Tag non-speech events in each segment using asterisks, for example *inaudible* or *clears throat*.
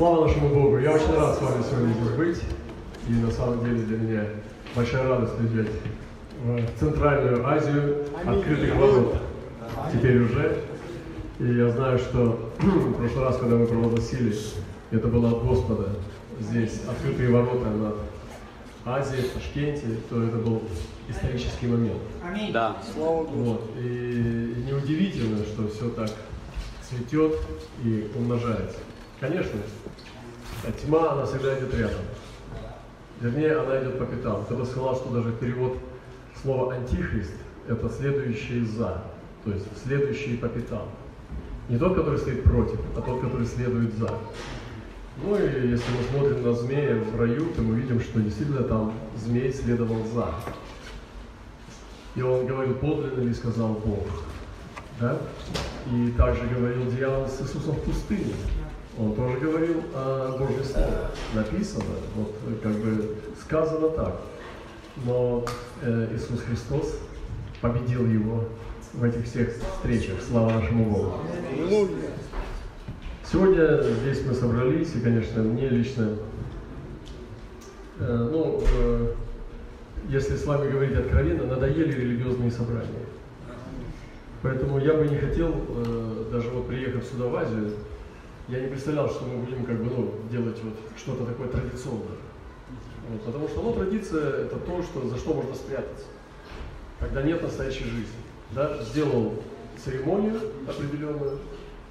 Слава нашему Богу! Я очень рад с вами сегодня здесь быть. И на самом деле для меня большая радость приезжать в Центральную Азию, открытых ворот. Теперь уже. И я знаю, что *clears throat* в прошлый раз, когда мы провозгласили, это было от Господа. Здесь открытые ворота над Азией, в Ташкенте, то это был исторический момент. Да. Вот. И неудивительно, что все так цветет и умножается. Конечно, тьма, она всегда идет рядом. Вернее, она идет по пятам. Кто-то сказал, что даже перевод слова «антихрист» – это следующий «за», то есть следующий по пятам. Не тот, который стоит против, а тот, который следует за. Ну и если мы смотрим на змея в раю, то мы видим, что действительно там змей следовал за. И он говорил, подлинно ли сказал Бог. Да? И также говорил дьявол с Иисусом в пустыне. Он тоже говорил о Божьем Слове. Написано, вот как бы сказано так. Но э, Иисус Христос победил его в этих всех встречах. Слава нашему Богу. Сегодня здесь мы собрались, и, конечно, мне лично, э, ну, э, если с вами говорить откровенно, надоели религиозные собрания. Поэтому я бы не хотел, э, даже вот приехав сюда в Азию, я не представлял, что мы будем как бы, ну, делать вот что-то такое традиционное. Вот, потому что, ну, традиция – это то, что, за что можно спрятаться, когда нет настоящей жизни. Да? Сделал церемонию определенную,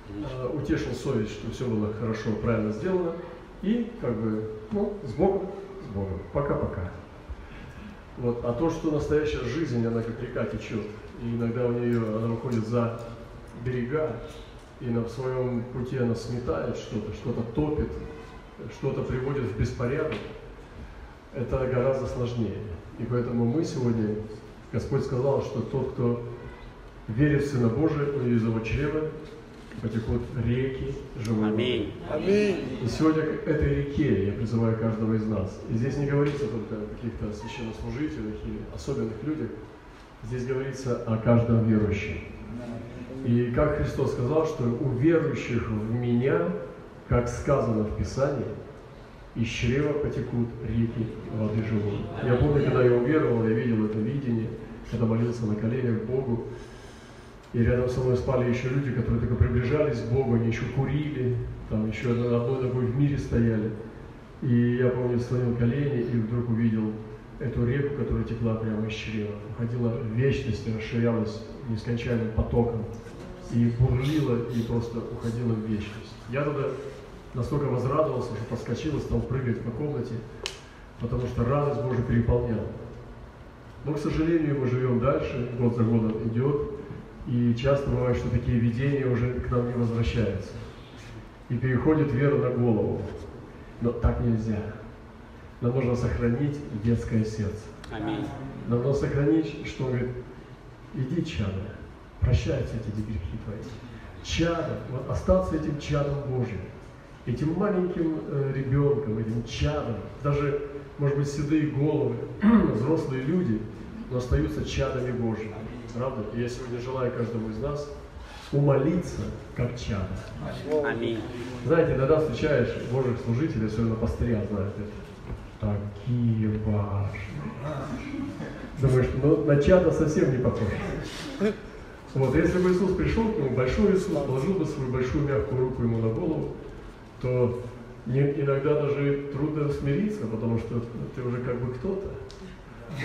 э, утешил совесть, что все было хорошо, правильно сделано, и как бы, ну, с Богом, с Богом, пока-пока. Вот. А то, что настоящая жизнь, она как река течет, и иногда у нее она выходит за берега, и на своем пути она сметает что-то, что-то топит, что-то приводит в беспорядок, это гораздо сложнее. И поэтому мы сегодня, Господь сказал, что тот, кто верит в Сына Божия, у из его чрева потекут реки живой Аминь. И сегодня к этой реке я призываю каждого из нас. И здесь не говорится только о каких-то священнослужителях или особенных людях. Здесь говорится о каждом верующем. И как Христос сказал, что у верующих в Меня, как сказано в Писании, из чрева потекут реки воды живой. Я помню, когда я уверовал, я видел это видение, когда молился на коленях Богу, и рядом со мной спали еще люди, которые только приближались к Богу, они еще курили, там еще на одной ногой в мире стояли. И я помню, слонил колени и вдруг увидел эту реку, которая текла прямо из чрева, уходила в вечность и расширялась нескончаемым потоком и бурлила, и просто уходила в вечность. Я тогда настолько возрадовался, что подскочил и стал прыгать по комнате, потому что радость Божия переполняла. Но, к сожалению, мы живем дальше, год за годом идет, и часто бывает, что такие видения уже к нам не возвращаются. И переходит вера на голову. Но так нельзя. Нам нужно сохранить детское сердце. Аминь. Нам нужно сохранить, что он говорит, иди, чадо, прощайте эти грехи твои. Чадо, вот остаться этим чадом Божьим, этим маленьким э, ребенком, этим чадом, даже, может быть, седые головы, *clears throat* взрослые люди, но остаются чадами Божьими. Правда? И я сегодня желаю каждому из нас умолиться, как чадо. Аминь. Знаете, иногда встречаешь Божьих служителей, особенно пастыря знают это. Такие важные. Думаешь, ну на чадо совсем не похож. Вот, если бы Иисус пришел к нему, большой Иисус, положил бы свою большую мягкую руку ему на голову, то иногда даже трудно смириться, потому что ты уже как бы кто-то.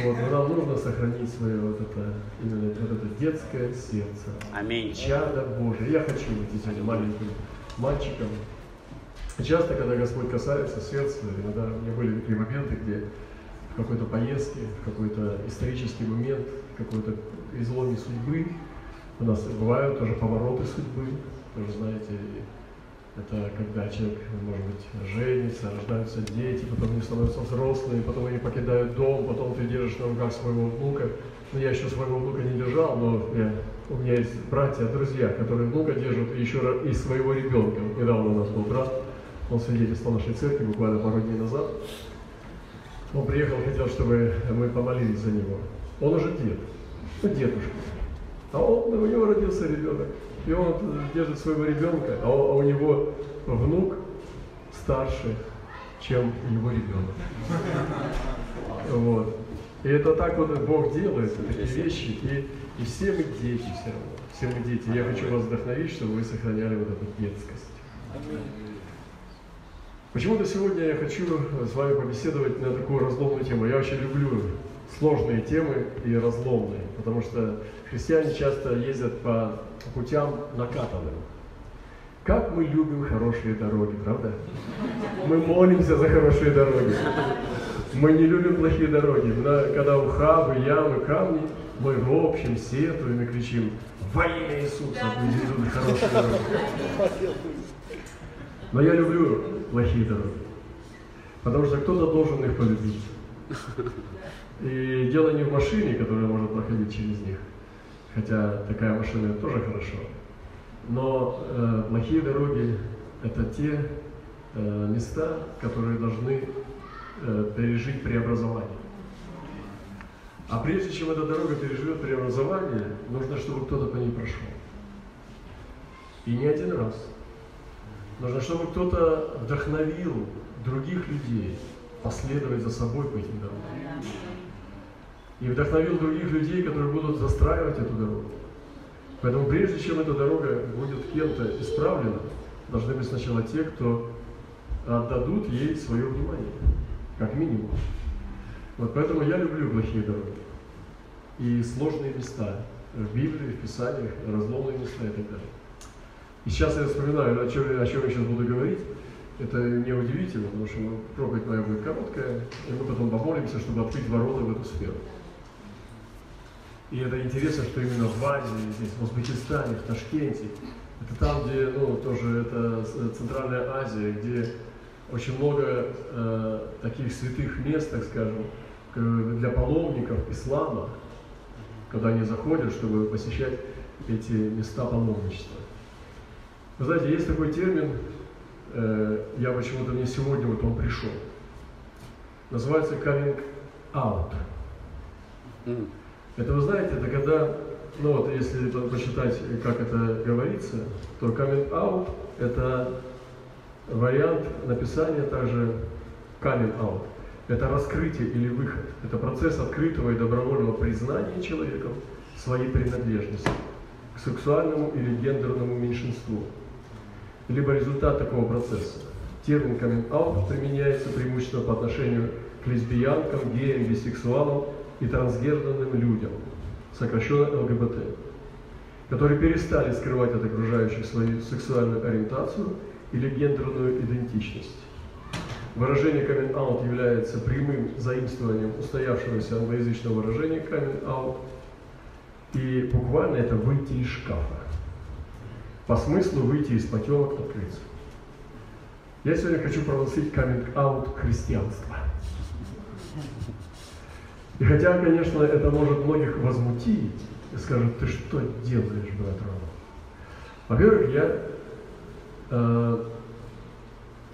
Вот, но нам нужно сохранить свое вот это, именно вот это детское сердце. Аминь. Чадо Божие. Я хочу быть сегодня маленьким мальчиком. Часто, когда Господь касается сердца, иногда у меня были такие моменты, где в какой-то поездке, в какой-то исторический момент, какой-то изломе судьбы, у нас бывают тоже повороты судьбы, вы же знаете, это когда человек, может быть, женится, рождаются дети, потом они становятся взрослыми, потом они покидают дом, потом ты держишь на руках своего внука. Ну, я еще своего внука не держал, но я, у меня есть братья, друзья, которые внука держат еще и своего ребенка. Недавно у нас был брат, он свидетельствовал нашей церкви буквально пару дней назад. Он приехал, хотел, чтобы мы помолились за него. Он уже дед, ну, дедушка. А он, у него родился ребенок. И он держит своего ребенка, а у, а у него внук старше, чем его ребенок. Вот. И это так вот Бог делает, такие вещи. И, и все мы дети все равно. Все мы дети. Я хочу вас вдохновить, чтобы вы сохраняли вот эту детскость. Почему-то сегодня я хочу с вами побеседовать на такую разломную тему. Я очень люблю сложные темы и разломные, потому что христиане часто ездят по путям накатанным. Как мы любим хорошие дороги, правда? Мы молимся за хорошие дороги. Мы не любим плохие дороги. Когда ухабы, ямы, камни, мы ропщим, сетуем и кричим «Во имя Иисуса пусть идут хорошие дороги». Но я люблю плохие дороги, потому что кто-то должен их полюбить. И дело не в машине, которая может проходить через них, хотя такая машина тоже хорошо. Но э, плохие дороги – это те э, места, которые должны э, пережить преобразование. А прежде чем эта дорога переживет преобразование, нужно, чтобы кто-то по ней прошел. И не один раз. Нужно, чтобы кто-то вдохновил других людей последовать за собой по этим дорогам. И вдохновил других людей, которые будут застраивать эту дорогу. Поэтому прежде чем эта дорога будет кем-то исправлена, должны быть сначала те, кто отдадут ей свое внимание, как минимум. Вот поэтому я люблю плохие дороги и сложные места в Библии, в Писаниях, разломные места и так далее. И сейчас я вспоминаю, о чем, о чем я сейчас буду говорить. Это неудивительно, потому что проповедь моя будет короткая, и мы потом помолимся, чтобы открыть ворота в эту сферу. И это интересно, что именно в Азии, здесь, в Узбекистане, в Ташкенте, это там, где, ну, тоже это Центральная Азия, где очень много э, таких святых мест, так скажем, для паломников ислама, когда они заходят, чтобы посещать эти места паломничества. Вы знаете, есть такой термин, э, я почему-то мне сегодня вот он пришел. Называется coming out. Mm. Это вы знаете, это когда, ну вот если почитать, как это говорится, то coming out это вариант написания также coming out. Это раскрытие или выход. Это процесс открытого и добровольного признания человеком своей принадлежности к сексуальному или гендерному меньшинству. Либо результат такого процесса. Термин out применяется преимущественно по отношению к лесбиянкам, геям, бисексуалам и трансгендерным людям, сокращенно ЛГБТ, которые перестали скрывать от окружающих свою сексуальную ориентацию или гендерную идентичность. Выражение out является прямым заимствованием устоявшегося англоязычного выражения out, и буквально это выйти из шкафа. По смыслу выйти из потемок открыться. Я сегодня хочу провозгласить out христианства. И хотя, конечно, это может многих возмутить, и скажут, ты что делаешь, брат Рома? Во-первых, я э,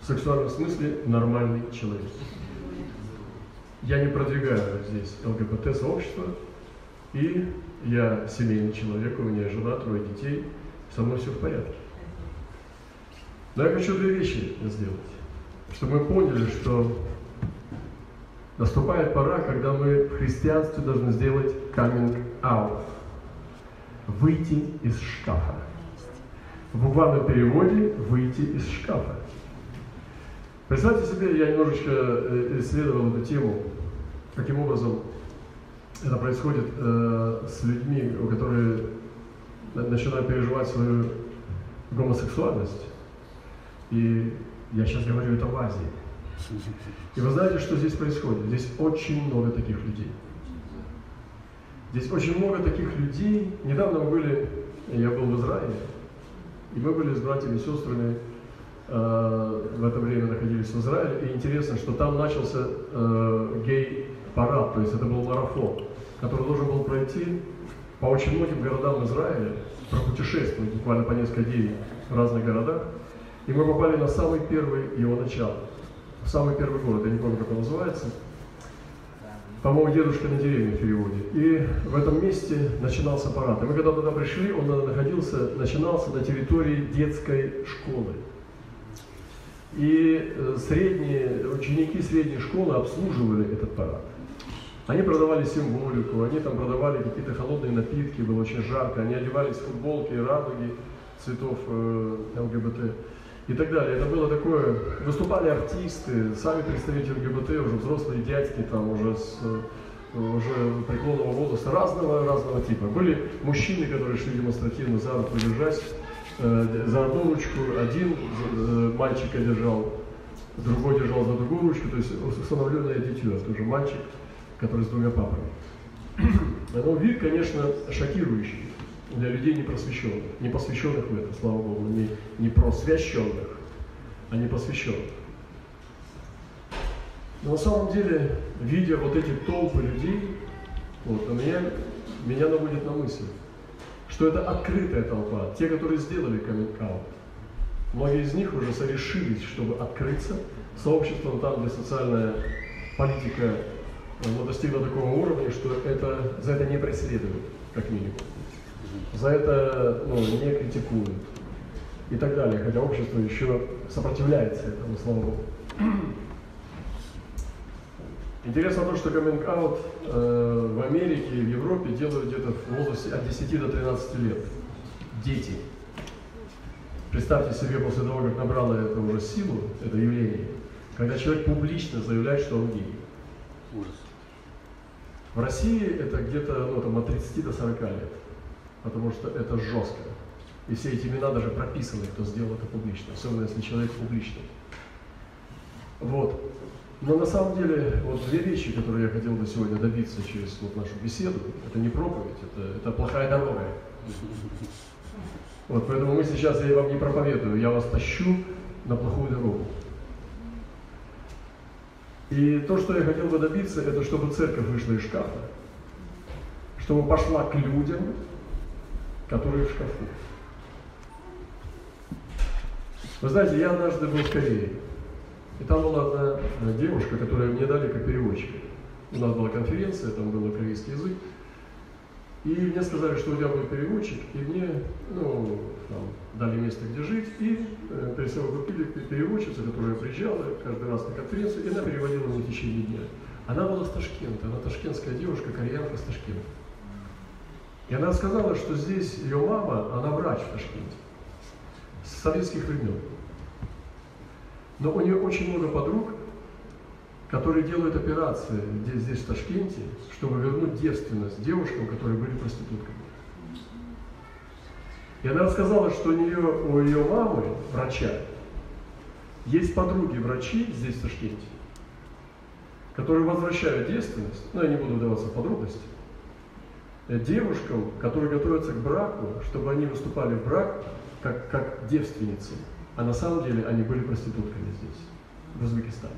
в сексуальном смысле нормальный человек. Я не продвигаю здесь ЛГБТ-сообщество, и я семейный человек, у меня жена, трое детей, со мной все в порядке. Но я хочу две вещи сделать, чтобы мы поняли, что Наступает пора, когда мы в христианстве должны сделать coming out. Выйти из шкафа. В буквальном переводе выйти из шкафа. Представьте себе, я немножечко э, исследовал эту тему, каким образом это происходит э, с людьми, которые начинают переживать свою гомосексуальность. И я сейчас говорю это в Азии. И вы знаете, что здесь происходит? Здесь очень много таких людей. Здесь очень много таких людей. Недавно мы были, я был в Израиле, и мы были с братьями и сестрами, э, в это время находились в Израиле, и интересно, что там начался э, гей-парад, то есть это был марафон, который должен был пройти по очень многим городам Израиля, пропутешествовать буквально по несколько дней в разных городах, и мы попали на самый первый его начало самый первый город, я не помню, как он называется. По-моему, «Дедушка на деревне» в переводе. И в этом месте начинался парад. И мы когда туда пришли, он находился, начинался на территории детской школы. И э, средние, ученики средней школы обслуживали этот парад. Они продавали символику, они там продавали какие-то холодные напитки, было очень жарко, они одевались в футболки, радуги цветов э, ЛГБТ и так далее. Это было такое, выступали артисты, сами представители ЛГБТ, уже взрослые дядьки, там уже с уже преклонного возраста, разного, разного типа. Были мужчины, которые шли демонстративно за руку держась, э, за одну ручку один э, мальчика держал, другой держал за другую ручку, то есть установленное дитё, тоже мальчик, который с двумя папами. *clears throat* Но вид, конечно, шокирующий для людей непросвещенных, не посвященных в это, слава Богу, не, не просвященных, а не посвященных. Но на самом деле, видя вот эти толпы людей, вот, у меня, меня наводит на мысль, что это открытая толпа, те, которые сделали коммент Многие из них уже сорешились, чтобы открыться сообществом там, где социальная политика ну, достигла такого уровня, что это, за это не преследуют, как минимум. За это ну, не критикуют и так далее, хотя общество еще сопротивляется этому, слава Богу. Интересно то, что out э, в Америке и в Европе делают где-то в возрасте от 10 до 13 лет. Дети. Представьте себе после того, как набрало это уже силу, это явление, когда человек публично заявляет, что он гей. Ужас. В России это где-то ну, там, от 30 до 40 лет, потому что это жестко. И все эти имена даже прописаны, кто сделал это публично, особенно если человек публичный. Вот. Но на самом деле, вот две вещи, которые я хотел бы сегодня добиться через вот нашу беседу, это не проповедь, это, это плохая дорога. Вот, поэтому мы сейчас, я вам не проповедую, я вас тащу на плохую дорогу. И то, что я хотел бы добиться, это чтобы церковь вышла из шкафа, чтобы пошла к людям, которые в шкафу. Вы знаете, я однажды был в Корее. И там была одна э, девушка, которую мне дали как переводчика. У нас была конференция, там был корейский язык. И мне сказали, что у тебя будет переводчик, и мне ну, там, дали место, где жить, и э, пересел купили переводчицу, которая приезжала каждый раз на конференцию, и она переводила в течение дня. Она была с Ташкента, она ташкентская девушка, кореянка с Ташкента. И она сказала, что здесь ее мама, она врач в Ташкенте, с советских времен. Но у нее очень много подруг, которые делают операции здесь, здесь в Ташкенте, чтобы вернуть девственность девушкам, которые были проститутками. И она рассказала, что у нее, у ее мамы, врача, есть подруги врачи здесь в Ташкенте, которые возвращают девственность, но я не буду вдаваться в подробности, девушкам, которые готовятся к браку, чтобы они выступали в брак как, как девственницы. А на самом деле они были проститутками здесь, в Узбекистане.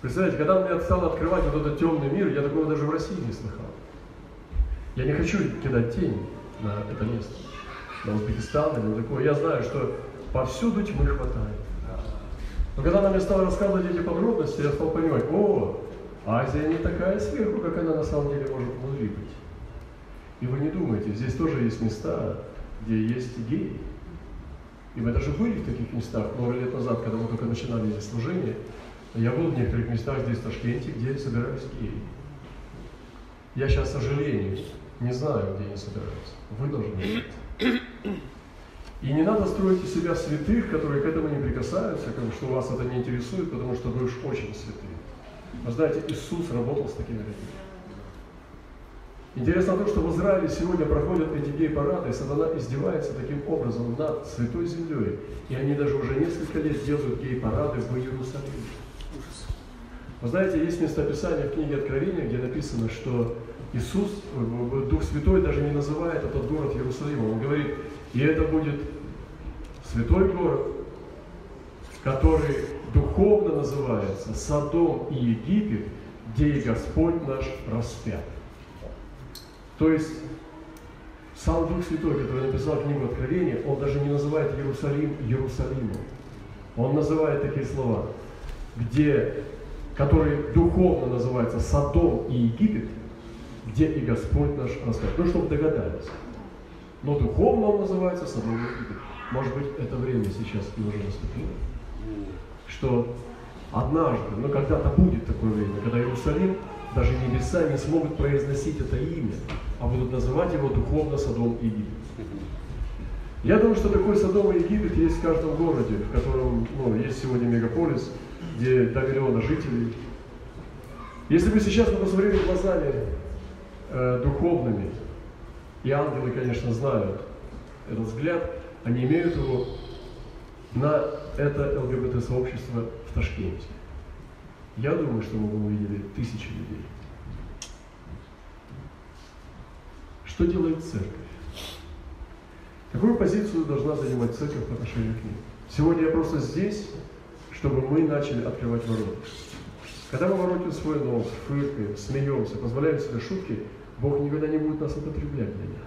Представляете, когда мне стало открывать вот этот темный мир, я такого даже в России не слыхал. Я не хочу кидать тень на это место, на Узбекистан или на такое. Я знаю, что повсюду тьмы хватает. Но когда она мне стала рассказывать эти подробности, я стал понимать, о, Азия не такая сверху, как она на самом деле может внутри быть. И вы не думайте, здесь тоже есть места, где есть геи. И мы даже были в таких местах много лет назад, когда мы только начинали здесь служение. Я был в некоторых местах здесь, в Ташкенте, где собирались геи. Я сейчас, сожалению, не знаю, где они собираются. Вы должны знать. И не надо строить из себя святых, которые к этому не прикасаются, как что вас это не интересует, потому что вы уж очень святые. Вы знаете, Иисус работал с такими людьми. Интересно то, что в Израиле сегодня проходят эти гей-парады, и сатана издевается таким образом над Святой Землей. И они даже уже несколько лет делают гей-парады в Иерусалиме. Вы знаете, есть местописание в книге Откровения, где написано, что Иисус, Дух Святой даже не называет этот город Иерусалимом. Он говорит, и это будет святой город, который духовно называется Содом и Египет, где и Господь наш распят. То есть сам Дух Святой, который написал книгу Откровения, он даже не называет Иерусалим Иерусалимом. Он называет такие слова, где, которые духовно называются Содом и Египет, где и Господь наш распят. Ну, чтобы догадались. Но духовно он называется Египет. Может быть, это время сейчас и уже наступило. что однажды, но когда-то будет такое время, когда Иерусалим, даже небеса не смогут произносить это имя, а будут называть его духовно Содом и Египет. Я думаю, что такой Содом и Египет есть в каждом городе, в котором ну, есть сегодня мегаполис, где до миллиона жителей. Если бы сейчас мы посмотрели глазами э, духовными, и ангелы, конечно, знают этот взгляд, они имеют его на это ЛГБТ-сообщество в Ташкенте. Я думаю, что мы увидели тысячи людей. Что делает церковь? Какую позицию должна занимать церковь по отношению к ним? Сегодня я просто здесь, чтобы мы начали открывать ворота. Когда мы воротим свой нос, фыркаем, смеемся, позволяем себе шутки, Бог никогда не будет нас употреблять для них.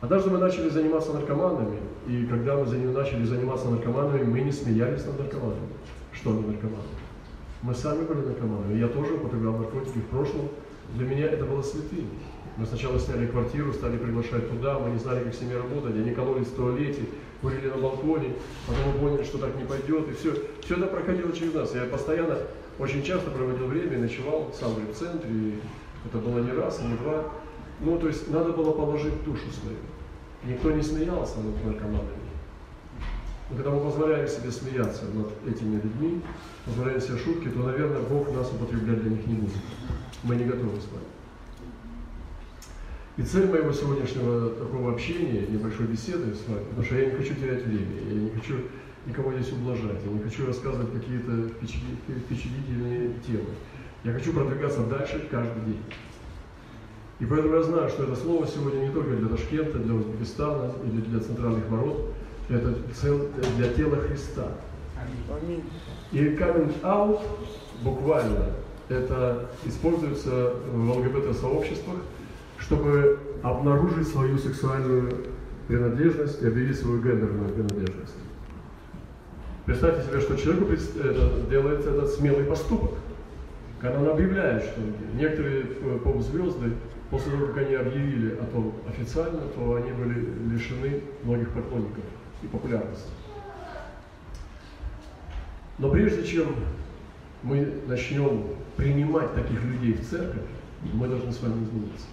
Однажды мы начали заниматься наркоманами, и когда мы начали заниматься наркоманами, мы не смеялись над наркоманами. Что они наркоманы? Мы сами были наркоманами. Я тоже употреблял наркотики в прошлом. Для меня это было святыней. Мы сначала сняли квартиру, стали приглашать туда, мы не знали, как с ними работать, они кололись в туалете, курили на балконе, потом мы поняли, что так не пойдет, и все. Все это проходило через нас. Я постоянно, очень часто проводил время ночевал сам в центре, это было не раз, не два. Ну, то есть надо было положить душу свою. Никто не смеялся над наркоманами. Но когда мы позволяем себе смеяться над этими людьми, позволяем себе шутки, то, наверное, Бог нас употреблять для них не будет. Мы не готовы с вами. И цель моего сегодняшнего такого общения, небольшой беседы с вами, потому что я не хочу терять время, я не хочу никого здесь ублажать, я не хочу рассказывать какие-то впечатлительные темы. Я хочу продвигаться дальше каждый день. И поэтому я знаю, что это слово сегодня не только для Ташкента, для Узбекистана или для центральных ворот, это для тела Христа. И coming out буквально это используется в ЛГБТ-сообществах – чтобы обнаружить свою сексуальную принадлежность и объявить свою гендерную принадлежность. Представьте себе, что человеку это, делается этот смелый поступок. Когда он объявляет, что некоторые э, поп-звезды, после того, как они объявили о том официально, то они были лишены многих поклонников и популярности. Но прежде чем мы начнем принимать таких людей в церковь, мы должны с вами измениться.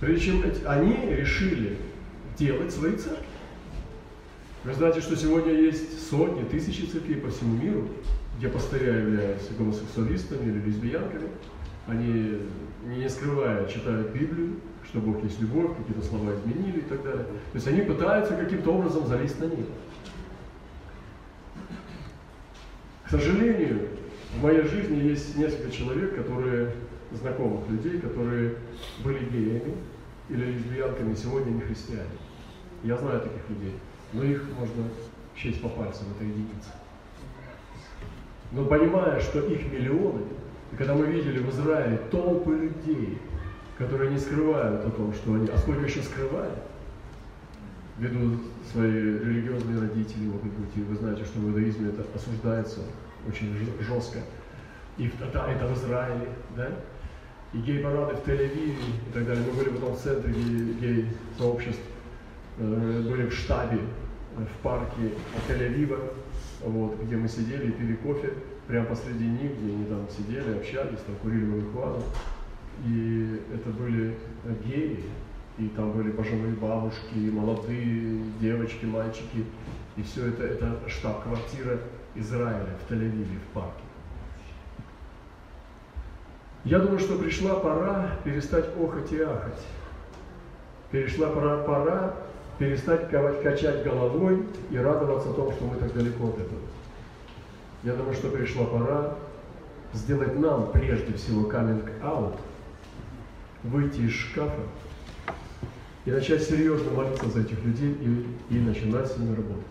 Прежде чем они решили делать свои церкви. Вы знаете, что сегодня есть сотни, тысячи церквей по всему миру, где пастыря являются гомосексуалистами или лесбиянками. Они, не скрывая, читают Библию, что Бог есть любовь, какие-то слова изменили и так далее. То есть они пытаются каким-то образом залезть на небо. К сожалению, в моей жизни есть несколько человек, которые, знакомых людей, которые были геями, или лесбиянками сегодня не христиане. Я знаю таких людей, но их можно счесть по пальцам, это единицы. Но понимая, что их миллионы, и когда мы видели в Израиле толпы людей, которые не скрывают о том, что они, а сколько еще скрывают, ввиду свои религиозные родители, могут быть, и вы знаете, что в иудаизме это осуждается очень жестко. И да, это в Израиле, да? и гей-парады в Тель-Авиве и так далее. Мы были потом в центре гей-сообществ, э, были в штабе э, в парке Тель-Авива, вот, где мы сидели и пили кофе прямо посреди них, где они там сидели, общались, там курили марихуану. И это были геи, и там были пожилые бабушки, молодые девочки, мальчики. И все это, это штаб-квартира Израиля в Тель-Авиве, в парке. Я думаю, что пришла пора перестать охать и ахать. Перешла пора, пора перестать качать головой и радоваться тому, что мы так далеко от этого. Я думаю, что пришла пора сделать нам прежде всего out, выйти из шкафа и начать серьезно молиться за этих людей и, и начинать с ними работать.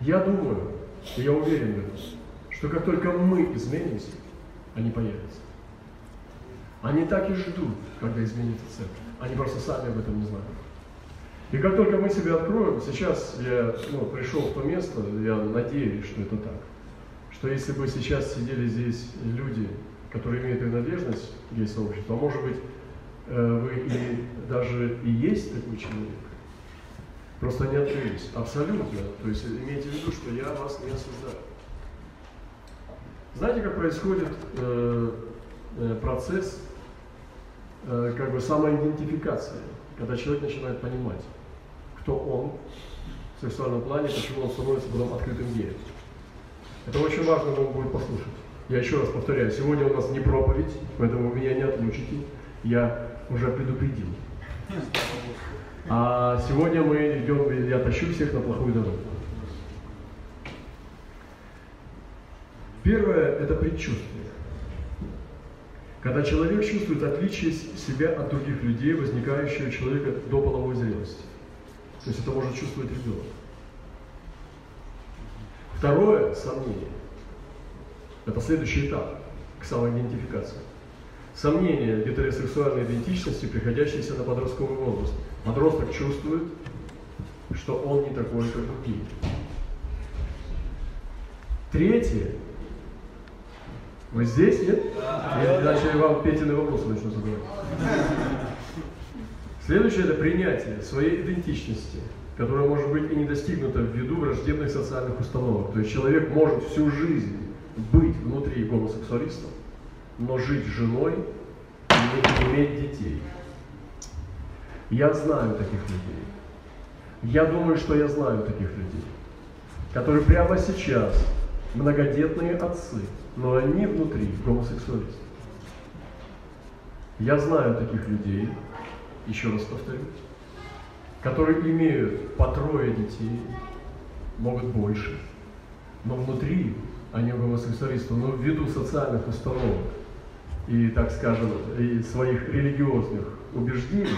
Я думаю, и я уверен что как только мы изменимся, они появятся. Они так и ждут, когда изменится церковь. Они просто сами об этом не знают. И как только мы себя откроем, сейчас я ну, пришел в то место, я надеюсь, что это так, что если бы сейчас сидели здесь люди, которые имеют принадлежность к гей-сообществу, а может быть, э, вы и даже и есть такой человек, Просто не открылись. Абсолютно. То есть имейте в виду, что я вас не осуждаю. Знаете, как происходит э, э, процесс э, как бы самоидентификации, когда человек начинает понимать, кто он в сексуальном плане, почему он становится потом открытым геем. Это очень важно вам будет послушать. Я еще раз повторяю, сегодня у нас не проповедь, поэтому вы меня не отлучите. Я уже предупредил. А сегодня мы идем, я тащу всех на плохую дорогу. Первое – это предчувствие. Когда человек чувствует отличие себя от других людей, возникающее у человека до половой зрелости. То есть это может чувствовать ребенок. Второе – сомнение. Это следующий этап к самоидентификации. Сомнение гетеросексуальной идентичности, приходящееся на подростковый возраст. Подросток чувствует, что он не такой, как другие. Третье. Вы здесь, нет? Да. Иначе я вам Петины вопросы начну задавать. Следующее – это принятие своей идентичности, которая может быть и не достигнута ввиду враждебных социальных установок. То есть человек может всю жизнь быть внутри гомосексуалистом, но жить женой и не иметь детей. Я знаю таких людей. Я думаю, что я знаю таких людей, которые прямо сейчас многодетные отцы, но они внутри гомосексуалисты. Я знаю таких людей, еще раз повторю, которые имеют по трое детей, могут больше, но внутри они гомосексуалисты, но ввиду социальных установок и, так скажем, и своих религиозных убеждений,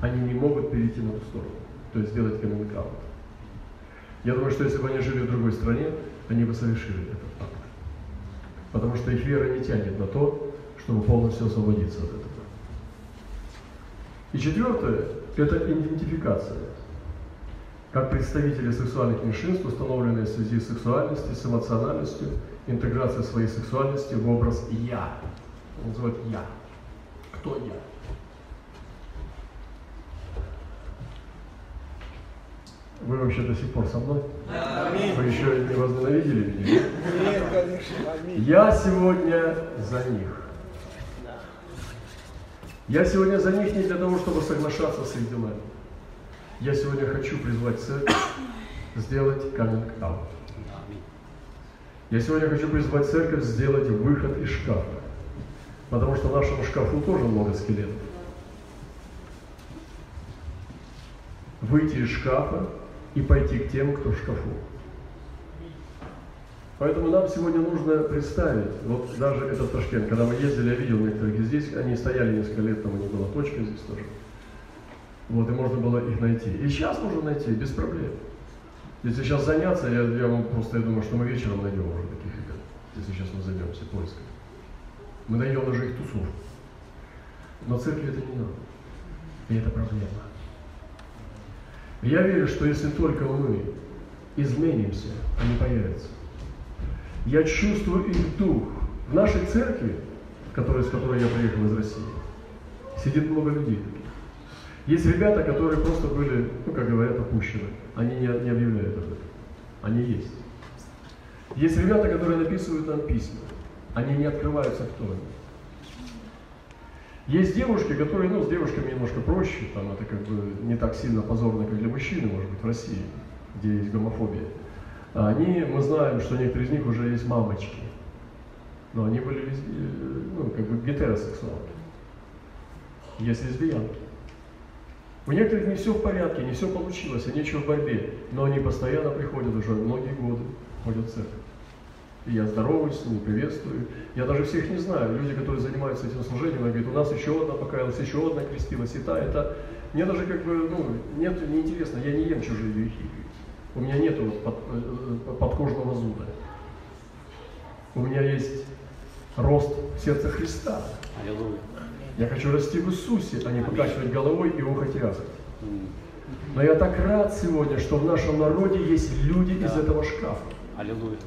они не могут перейти на ту сторону, то есть сделать каминг Я думаю, что если бы они жили в другой стране, они бы совершили этот акт. Потому что их вера не тянет на то, чтобы полностью освободиться от этого. И четвертое – это идентификация. Как представители сексуальных меньшинств, установленные в связи с сексуальностью, с эмоциональностью, интеграция своей сексуальности в образ «я». Он называет «я». Кто я? Вы вообще до сих пор со мной? Аминь. Вы еще не возненавидели меня? Нет, конечно. Аминь. Я сегодня за них. Я сегодня за них не для того, чтобы соглашаться с их делами. Я сегодня хочу призвать церковь *coughs* сделать каминг аут. Я сегодня хочу призвать церковь сделать выход из шкафа. Потому что в нашем шкафу тоже много скелетов. Выйти из шкафа и пойти к тем, кто в шкафу. Поэтому нам сегодня нужно представить, вот даже этот Ташкент, когда мы ездили, я видел некоторых здесь, они стояли несколько лет, там у них была точка здесь тоже. Вот, и можно было их найти. И сейчас можно найти, без проблем. Если сейчас заняться, я, я вам просто, я думаю, что мы вечером найдем уже таких ребят, если сейчас мы займемся поиском. Мы найдем уже их тусовку. Но церкви это не надо. И это проблема. Я верю, что если только мы изменимся, они появятся. Я чувствую их дух. В нашей церкви, которой, с которой я приехал из России, сидит много людей. Есть ребята, которые просто были, ну, как говорят, опущены. Они не, не объявляют об этом. Они есть. Есть ребята, которые написывают нам письма. Они не открываются, кто они. Есть девушки, которые, ну, с девушками немножко проще, там это как бы не так сильно позорно, как для мужчины, может быть, в России, где есть гомофобия. А они, мы знаем, что некоторые из них уже есть мамочки, но они были, ну, как бы гетеросексуалки. Есть лесбиянки. У некоторых не все в порядке, не все получилось, они еще в борьбе, но они постоянно приходят уже многие годы, ходят в церковь. И я здороваюсь с ними, приветствую. Я даже всех не знаю. Люди, которые занимаются этим служением, они говорят, у нас еще одна покаялась, еще одна крестилась, и та, это. Мне даже как бы, ну, нет, неинтересно, я не ем чужие грехи. У меня нет вот под, э, подкожного зуда. У меня есть рост в сердце Христа. Аллилуйя. Я хочу расти в Иисусе, а не покачивать головой и ухать и ахать. Но я так рад сегодня, что в нашем народе есть люди да. из этого шкафа. Аллилуйя.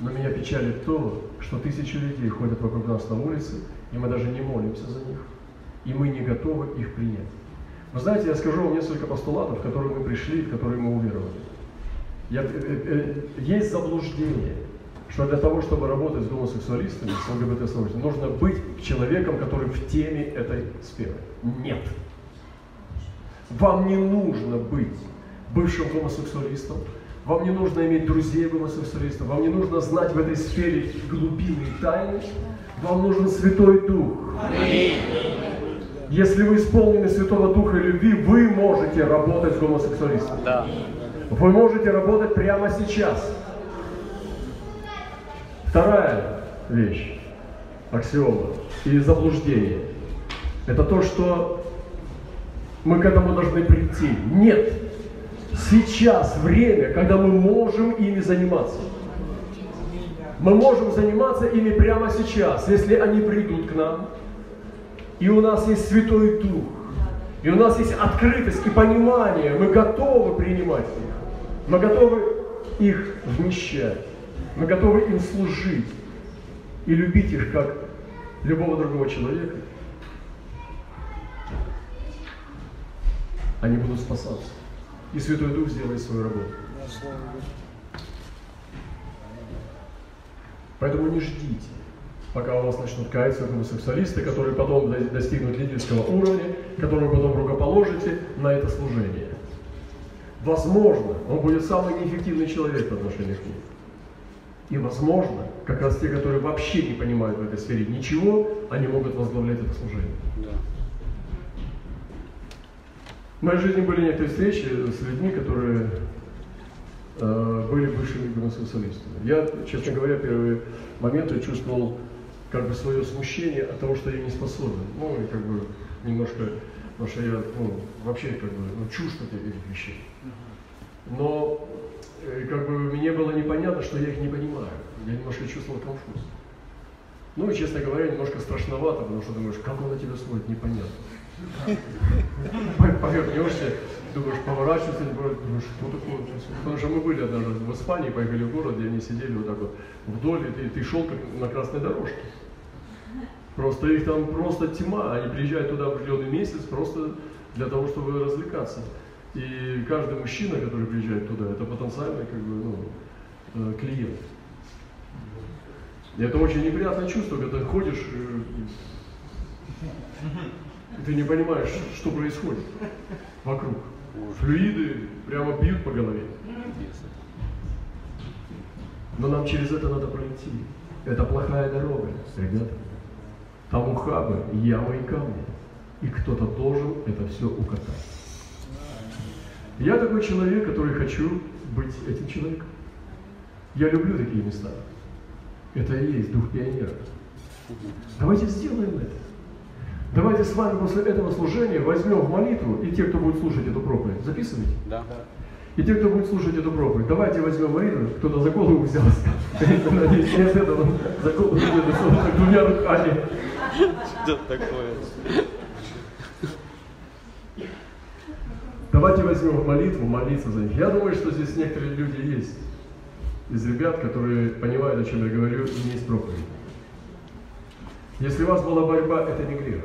Но меня печалит то, что тысячи людей ходят вокруг нас на улице, и мы даже не молимся за них. И мы не готовы их принять. Вы знаете, я скажу вам несколько постулатов, в которые мы пришли, в которые мы уверовали. Я, э, э, есть заблуждение, что для того, чтобы работать с гомосексуалистами, с ЛГБТ-сообществом, нужно быть человеком, который в теме этой сферы. Нет. Вам не нужно быть бывшим гомосексуалистом, вам не нужно иметь друзей гомосексуалистов, вам не нужно знать в этой сфере глубины и тайны, вам нужен Святой Дух. Если вы исполнены Святого Духа и любви, вы можете работать с гомосексуалистами. Да. Вы можете работать прямо сейчас. Вторая вещь, аксиома или заблуждение, это то, что мы к этому должны прийти. Нет, сейчас время, когда мы можем ими заниматься. Мы можем заниматься ими прямо сейчас, если они придут к нам. И у нас есть Святой Дух. И у нас есть открытость и понимание. Мы готовы принимать их. Мы готовы их вмещать. Мы готовы им служить. И любить их, как любого другого человека. Они будут спасаться и Святой Дух сделает свою работу. Поэтому не ждите, пока у вас начнут каяться гомосексуалисты, которые потом достигнут лидерского уровня, которые потом рукоположите на это служение. Возможно, он будет самый неэффективный человек по отношению к ним. И возможно, как раз те, которые вообще не понимают в этой сфере ничего, они могут возглавлять это служение. Да. В моей жизни были некоторые встречи с людьми, которые э, были бывшими гомосексуалистами. Я, честно говоря, первые моменты чувствовал как бы свое смущение от того, что я не способен. Ну, и как бы немножко, потому что я ну, вообще как бы ну, чушь этих вещей. Но э, как бы мне было непонятно, что я их не понимаю. Я немножко чувствовал конфуз. Ну и, честно говоря, немножко страшновато, потому что думаешь, как он на тебя смотрит, непонятно. Повернешься, думаешь, поворачиваться, думаешь, что такое? Потому что мы были однажды в Испании, поехали в город, где они сидели вот так вот вдоль, и ты, ты шел как на красной дорожке. Просто их там просто тьма, они приезжают туда в определенный месяц просто для того, чтобы развлекаться. И каждый мужчина, который приезжает туда, это потенциальный как бы, ну, э, клиент. И это очень неприятное чувство, когда ходишь, э, ты не понимаешь, что происходит вокруг. Флюиды прямо бьют по голове. Но нам через это надо пройти. Это плохая дорога, ребята. Там ухабы, ямы и камни. И кто-то должен это все укатать. Я такой человек, который хочу быть этим человеком. Я люблю такие места. Это и есть дух пионера. Давайте сделаем это. Давайте с вами после этого служения возьмем в молитву, и те, кто будет слушать эту проповедь, записывайте? Да. И те, кто будет слушать эту проповедь, давайте возьмем молитву, кто-то за голову взялся. Надеюсь, не с этого, за голову взялся двумя руками. Что такое? Давайте возьмем молитву, молиться за них. Я думаю, что здесь некоторые люди есть из ребят, которые понимают, о чем я говорю, и не есть проповедь. Если у вас была борьба, это не грех.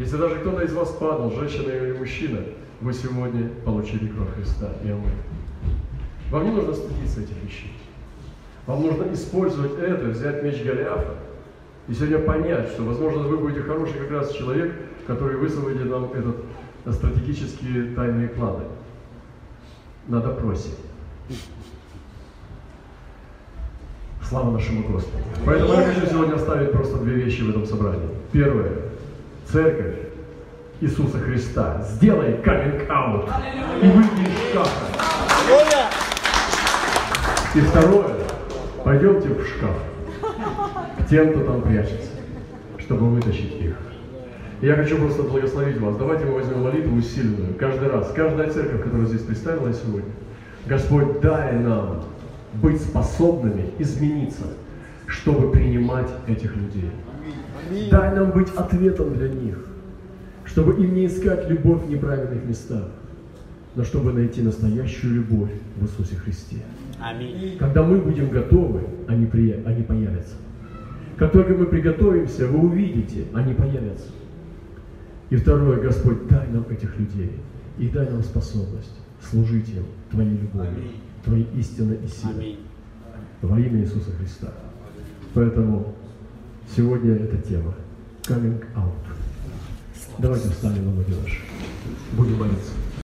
Если даже кто-то из вас падал, женщина или мужчина, вы сегодня получили кровь Христа и омыты. Вам не нужно стыдиться этих вещей. Вам нужно использовать это, взять меч Голиафа и сегодня понять, что, возможно, вы будете хороший как раз человек, который высвободит нам этот стратегические тайные планы на допросе. Слава нашему Господу. Поэтому я хочу сегодня оставить просто две вещи в этом собрании. Первое церковь Иисуса Христа. Сделай каминг-аут и выйди из шкафа. И второе, пойдемте в шкаф к тем, кто там прячется, чтобы вытащить их. я хочу просто благословить вас. Давайте мы возьмем молитву усиленную каждый раз. Каждая церковь, которая здесь представила сегодня. Господь, дай нам быть способными измениться, чтобы принимать этих людей. Дай нам быть ответом для них, чтобы им не искать любовь в неправильных местах, но чтобы найти настоящую любовь в Иисусе Христе. Аминь. Когда мы будем готовы, они, при... они появятся. Как только мы приготовимся, вы увидите, они появятся. И второе, Господь, дай нам этих людей и дай нам способность служить им Твоей любовью, Аминь. Твоей истиной и силой. Аминь. Во имя Иисуса Христа. Поэтому Сегодня эта тема. Coming out. Давайте встанем на ноги наши. Будем молиться.